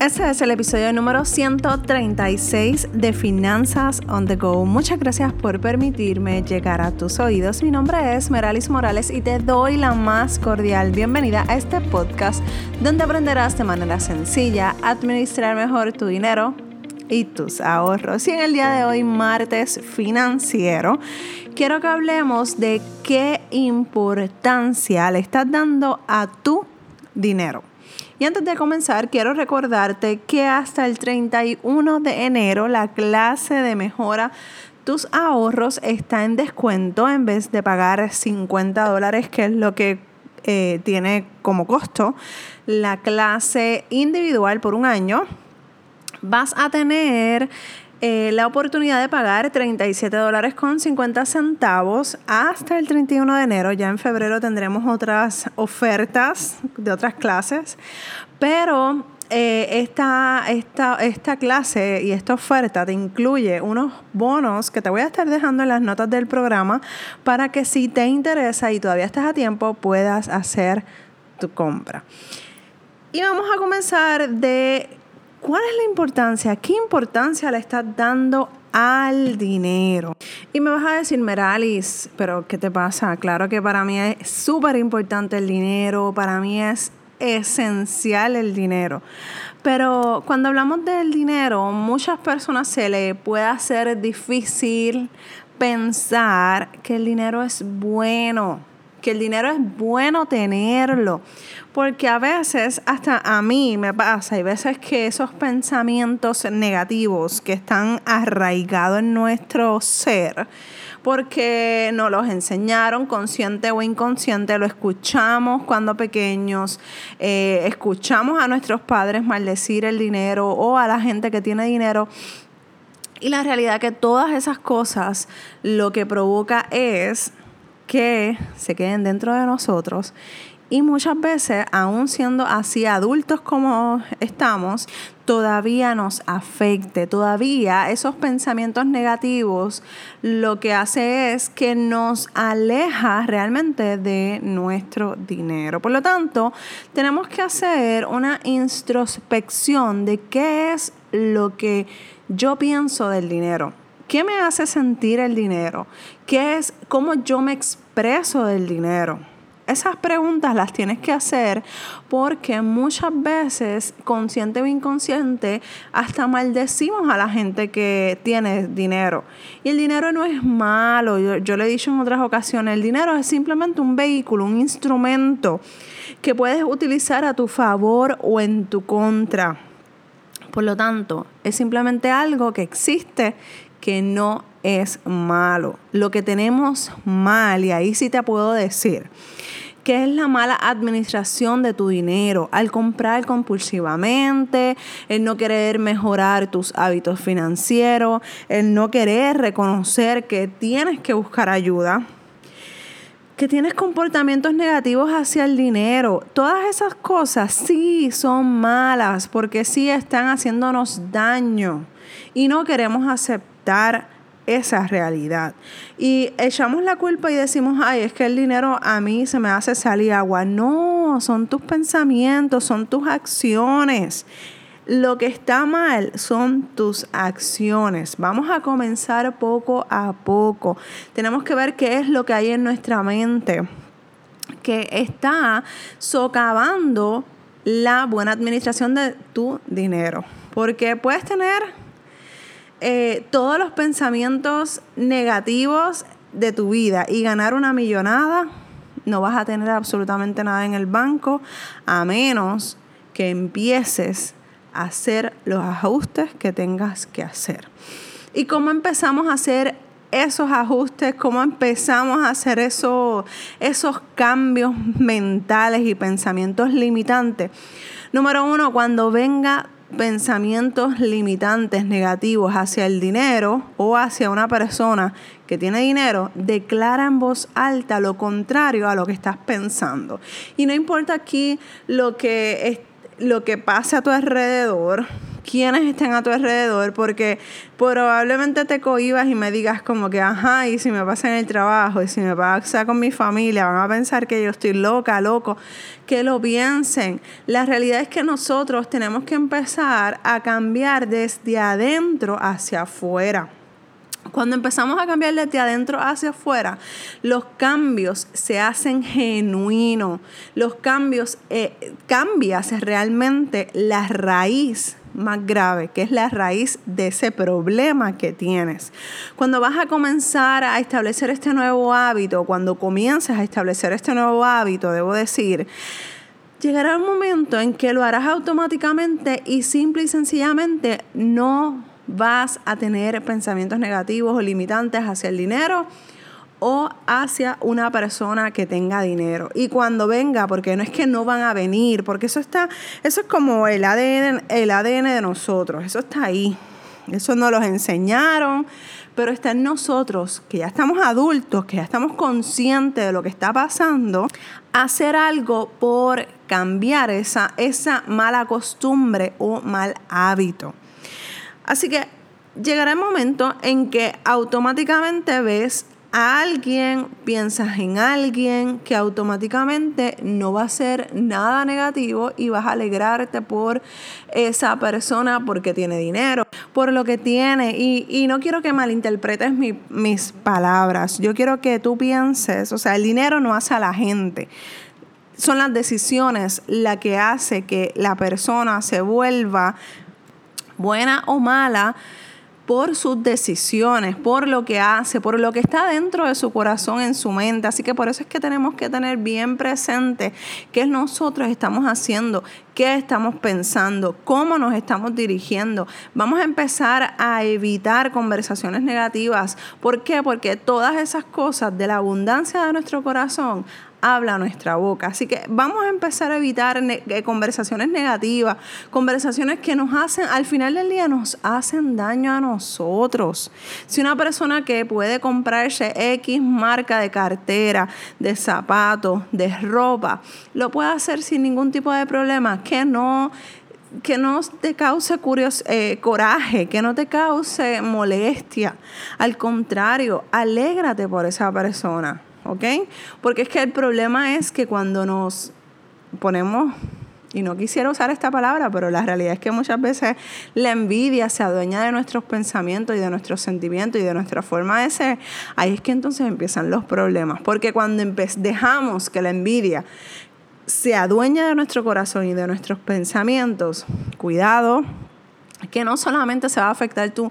Este es el episodio número 136 de Finanzas on the Go. Muchas gracias por permitirme llegar a tus oídos. Mi nombre es Meralis Morales y te doy la más cordial bienvenida a este podcast donde aprenderás de manera sencilla a administrar mejor tu dinero y tus ahorros. Y en el día de hoy, martes financiero, quiero que hablemos de qué importancia le estás dando a tu dinero. Y antes de comenzar, quiero recordarte que hasta el 31 de enero la clase de mejora tus ahorros está en descuento en vez de pagar 50 dólares, que es lo que eh, tiene como costo la clase individual por un año. Vas a tener eh, la oportunidad de pagar 37 dólares con 50 centavos hasta el 31 de enero. Ya en febrero tendremos otras ofertas de otras clases, pero eh, esta, esta, esta, clase y esta oferta te incluye unos bonos que te voy a estar dejando en las notas del programa para que si te interesa y todavía estás a tiempo puedas hacer tu compra. Y vamos a comenzar de ¿Cuál es la importancia? ¿Qué importancia le estás dando al dinero? Y me vas a decir, Meralis, pero ¿qué te pasa? Claro que para mí es súper importante el dinero, para mí es esencial el dinero. Pero cuando hablamos del dinero, muchas personas se le puede hacer difícil pensar que el dinero es bueno que el dinero es bueno tenerlo, porque a veces hasta a mí me pasa, hay veces que esos pensamientos negativos que están arraigados en nuestro ser, porque nos los enseñaron consciente o inconsciente, lo escuchamos cuando pequeños, eh, escuchamos a nuestros padres maldecir el dinero o a la gente que tiene dinero. Y la realidad que todas esas cosas lo que provoca es que se queden dentro de nosotros y muchas veces, aún siendo así adultos como estamos, todavía nos afecte, todavía esos pensamientos negativos lo que hace es que nos aleja realmente de nuestro dinero. Por lo tanto, tenemos que hacer una introspección de qué es lo que yo pienso del dinero. ¿Qué me hace sentir el dinero? ¿Qué es cómo yo me expreso del dinero? Esas preguntas las tienes que hacer porque muchas veces, consciente o inconsciente, hasta maldecimos a la gente que tiene dinero. Y el dinero no es malo, yo, le he dicho en otras ocasiones, el dinero es simplemente un vehículo, un instrumento que puedes utilizar a tu favor o en tu contra. Por lo tanto, es simplemente algo que existe que no es malo. Lo que tenemos mal, y ahí sí te puedo decir, que es la mala administración de tu dinero, al comprar compulsivamente, el no querer mejorar tus hábitos financieros, el no querer reconocer que tienes que buscar ayuda, que tienes comportamientos negativos hacia el dinero. Todas esas cosas sí son malas porque sí están haciéndonos daño y no queremos aceptar esa realidad. Y echamos la culpa y decimos, ay, es que el dinero a mí se me hace salir agua. No, son tus pensamientos, son tus acciones. Lo que está mal son tus acciones. Vamos a comenzar poco a poco. Tenemos que ver qué es lo que hay en nuestra mente que está socavando la buena administración de tu dinero. Porque puedes tener eh, todos los pensamientos negativos de tu vida y ganar una millonada, no vas a tener absolutamente nada en el banco a menos que empieces a hacer los ajustes que tengas que hacer. ¿Y cómo empezamos a hacer esos ajustes? ¿Cómo empezamos a hacer esos cambios mentales y pensamientos limitantes? Número uno, cuando venga pensamientos limitantes negativos hacia el dinero o hacia una persona que tiene dinero, declara en voz alta lo contrario a lo que estás pensando. Y no importa aquí lo que, lo que pase a tu alrededor, quienes estén a tu alrededor, porque probablemente te cohibas y me digas como que, ajá, y si me pasa en el trabajo, y si me pasa con mi familia, van a pensar que yo estoy loca, loco, que lo piensen. La realidad es que nosotros tenemos que empezar a cambiar desde adentro hacia afuera. Cuando empezamos a cambiar desde adentro hacia afuera, los cambios se hacen genuinos. Los cambios, eh, cambias realmente la raíz más grave, que es la raíz de ese problema que tienes. Cuando vas a comenzar a establecer este nuevo hábito, cuando comiences a establecer este nuevo hábito, debo decir, llegará un momento en que lo harás automáticamente y simple y sencillamente no vas a tener pensamientos negativos o limitantes hacia el dinero o hacia una persona que tenga dinero. Y cuando venga, porque no es que no van a venir, porque eso está, eso es como el ADN, el ADN de nosotros, eso está ahí. Eso nos los enseñaron, pero está en nosotros, que ya estamos adultos, que ya estamos conscientes de lo que está pasando, hacer algo por cambiar esa, esa mala costumbre o mal hábito. Así que llegará el momento en que automáticamente ves a alguien, piensas en alguien que automáticamente no va a ser nada negativo y vas a alegrarte por esa persona porque tiene dinero, por lo que tiene. Y, no quiero que malinterpretes mis palabras, yo quiero que tú pienses, o sea, el dinero no hace a la gente. Son las decisiones la que hace que la persona se vuelva buena o mala por sus decisiones, por lo que hace, por lo que está dentro de su corazón, en su mente. Así que por eso es que tenemos que tener bien presente qué nosotros estamos haciendo, qué estamos pensando, cómo nos estamos dirigiendo. Vamos a empezar a evitar conversaciones negativas. ¿Por qué? Porque todas esas cosas de la abundancia de nuestro corazón habla nuestra boca. Así que vamos a empezar a evitar eh, conversaciones negativas, conversaciones que nos hacen, al final del día nos hacen daño a nosotros. Si una persona que puede comprarse X marca de cartera, de zapatos, de ropa, lo puede hacer sin ningún tipo de problema, que no que no te cause eh, coraje, que no te cause molestia. Al contrario, alégrate por esa persona. ¿Ok? Porque es que el problema es que cuando nos ponemos, y no quisiera usar esta palabra, pero la realidad es que muchas veces la envidia se adueña de nuestros pensamientos y de nuestros sentimientos y de nuestra forma de ser, ahí es que entonces empiezan los problemas, porque cuando dejamos que la envidia se adueña de nuestro corazón y de nuestros pensamientos, cuidado, que no solamente se va a afectar tu,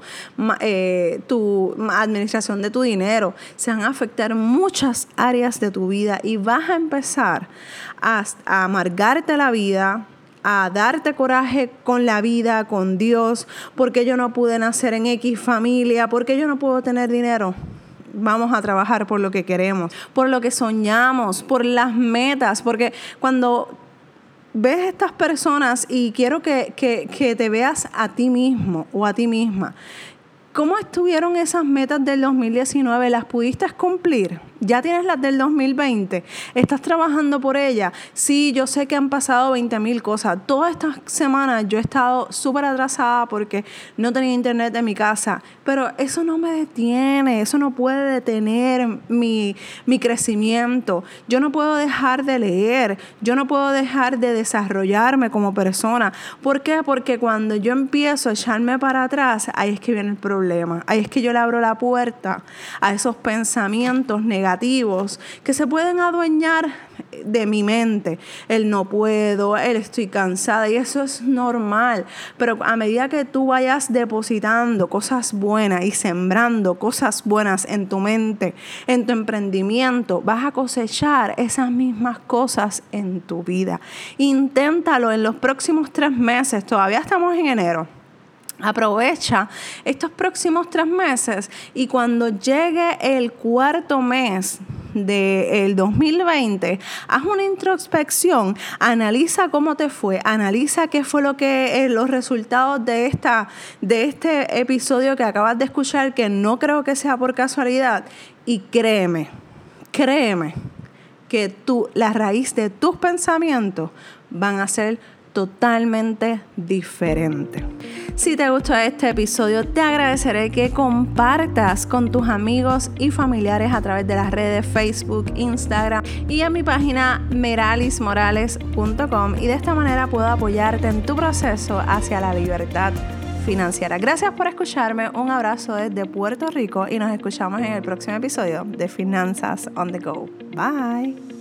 eh, tu administración de tu dinero, se van a afectar muchas áreas de tu vida y vas a empezar a, a amargarte la vida, a darte coraje con la vida, con Dios, porque yo no pude nacer en X familia, porque yo no puedo tener dinero. Vamos a trabajar por lo que queremos, por lo que soñamos, por las metas, porque cuando ves estas personas y quiero que, que, te veas a ti mismo o a ti misma. ¿Cómo estuvieron esas metas del 2019? ¿Las pudiste cumplir? Ya tienes las del 2020. ¿Estás trabajando por ella? Sí, yo sé que han pasado 20 mil cosas. Todas estas semanas yo he estado súper atrasada porque no tenía internet en mi casa. Pero eso no me detiene. Eso no puede detener mi, mi crecimiento. Yo no puedo dejar de leer. Yo no puedo dejar de desarrollarme como persona. ¿Por qué? Porque cuando yo empiezo a echarme para atrás, ahí es que viene el problema. Ahí es que yo le abro la puerta a esos pensamientos negativos que se pueden adueñar de mi mente. El no puedo, el estoy cansada y eso es normal. Pero a medida que tú vayas depositando cosas buenas y sembrando cosas buenas en tu mente, en tu emprendimiento, vas a cosechar esas mismas cosas en tu vida. Inténtalo en los próximos tres meses. Todavía estamos en enero Aprovecha estos próximos tres meses y cuando llegue el cuarto mes del 2020, haz una introspección, analiza cómo te fue, analiza qué fue lo que eh, los resultados de esta de este episodio que acabas de escuchar que no creo que sea por casualidad y créeme, créeme que tú la raíz de tus pensamientos van a ser totalmente diferente. Si te gustó este episodio, te agradeceré que compartas con tus amigos y familiares a través de las redes Facebook, Instagram y en mi página meralismorales.com y de esta manera puedo apoyarte en tu proceso hacia la libertad financiera. Gracias por escucharme, un abrazo desde Puerto Rico y nos escuchamos en el próximo episodio de Finanzas on the Go. Bye.